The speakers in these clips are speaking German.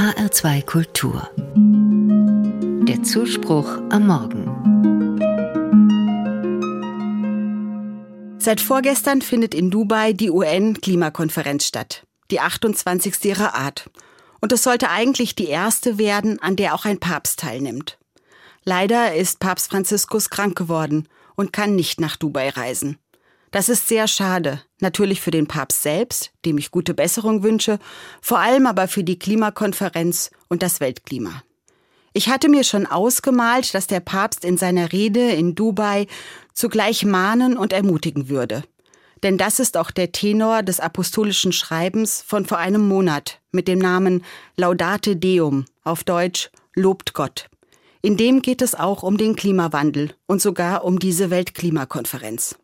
HR2 Kultur. Der Zuspruch am Morgen. Seit vorgestern findet in Dubai die UN-Klimakonferenz statt, die 28. ihrer Art. Und es sollte eigentlich die erste werden, an der auch ein Papst teilnimmt. Leider ist Papst Franziskus krank geworden und kann nicht nach Dubai reisen. Das ist sehr schade, natürlich für den Papst selbst, dem ich gute Besserung wünsche, vor allem aber für die Klimakonferenz und das Weltklima. Ich hatte mir schon ausgemalt, dass der Papst in seiner Rede in Dubai zugleich mahnen und ermutigen würde. Denn das ist auch der Tenor des apostolischen Schreibens von vor einem Monat mit dem Namen Laudate Deum, auf Deutsch Lobt Gott. In dem geht es auch um den Klimawandel und sogar um diese Weltklimakonferenz.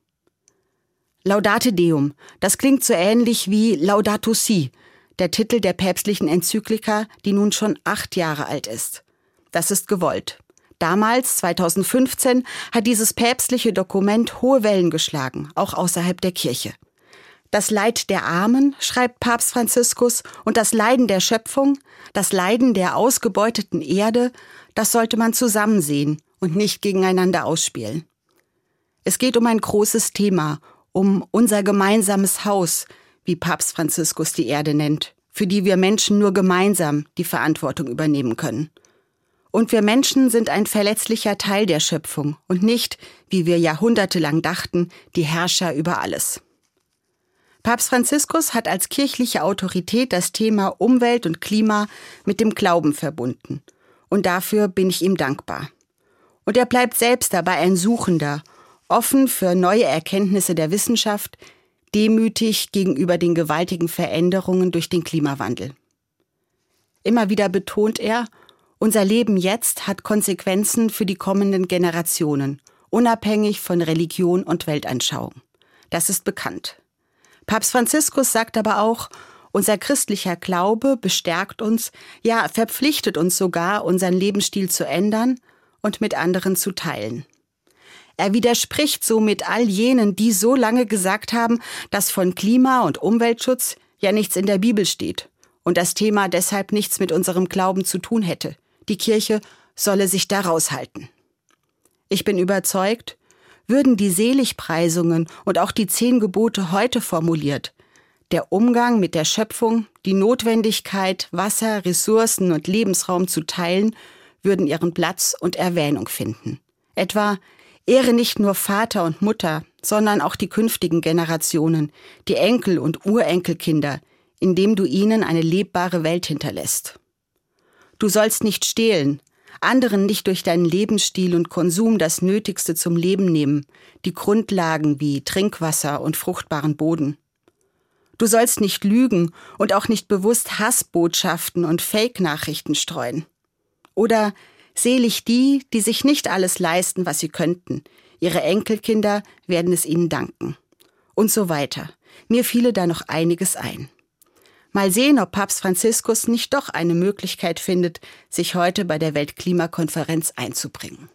Laudate Deum, das klingt so ähnlich wie Laudato Si, der Titel der päpstlichen Enzyklika, die nun schon acht Jahre alt ist. Das ist gewollt. Damals, 2015, hat dieses päpstliche Dokument hohe Wellen geschlagen, auch außerhalb der Kirche. Das Leid der Armen, schreibt Papst Franziskus, und das Leiden der Schöpfung, das Leiden der ausgebeuteten Erde, das sollte man zusammen sehen und nicht gegeneinander ausspielen. Es geht um ein großes Thema, um unser gemeinsames Haus, wie Papst Franziskus die Erde nennt, für die wir Menschen nur gemeinsam die Verantwortung übernehmen können. Und wir Menschen sind ein verletzlicher Teil der Schöpfung und nicht, wie wir jahrhundertelang dachten, die Herrscher über alles. Papst Franziskus hat als kirchliche Autorität das Thema Umwelt und Klima mit dem Glauben verbunden. Und dafür bin ich ihm dankbar. Und er bleibt selbst dabei ein Suchender offen für neue Erkenntnisse der Wissenschaft, demütig gegenüber den gewaltigen Veränderungen durch den Klimawandel. Immer wieder betont er, unser Leben jetzt hat Konsequenzen für die kommenden Generationen, unabhängig von Religion und Weltanschauung. Das ist bekannt. Papst Franziskus sagt aber auch, unser christlicher Glaube bestärkt uns, ja verpflichtet uns sogar, unseren Lebensstil zu ändern und mit anderen zu teilen. Er widerspricht somit all jenen, die so lange gesagt haben, dass von Klima- und Umweltschutz ja nichts in der Bibel steht und das Thema deshalb nichts mit unserem Glauben zu tun hätte. Die Kirche solle sich da raushalten. Ich bin überzeugt, würden die Seligpreisungen und auch die zehn Gebote heute formuliert, der Umgang mit der Schöpfung, die Notwendigkeit, Wasser, Ressourcen und Lebensraum zu teilen, würden ihren Platz und Erwähnung finden. Etwa Ehre nicht nur Vater und Mutter, sondern auch die künftigen Generationen, die Enkel und Urenkelkinder, indem du ihnen eine lebbare Welt hinterlässt. Du sollst nicht stehlen, anderen nicht durch deinen Lebensstil und Konsum das Nötigste zum Leben nehmen, die Grundlagen wie Trinkwasser und fruchtbaren Boden. Du sollst nicht lügen und auch nicht bewusst Hassbotschaften und Fake-Nachrichten streuen. Oder Selig die, die sich nicht alles leisten, was sie könnten. Ihre Enkelkinder werden es ihnen danken. Und so weiter. Mir fiele da noch einiges ein. Mal sehen, ob Papst Franziskus nicht doch eine Möglichkeit findet, sich heute bei der Weltklimakonferenz einzubringen.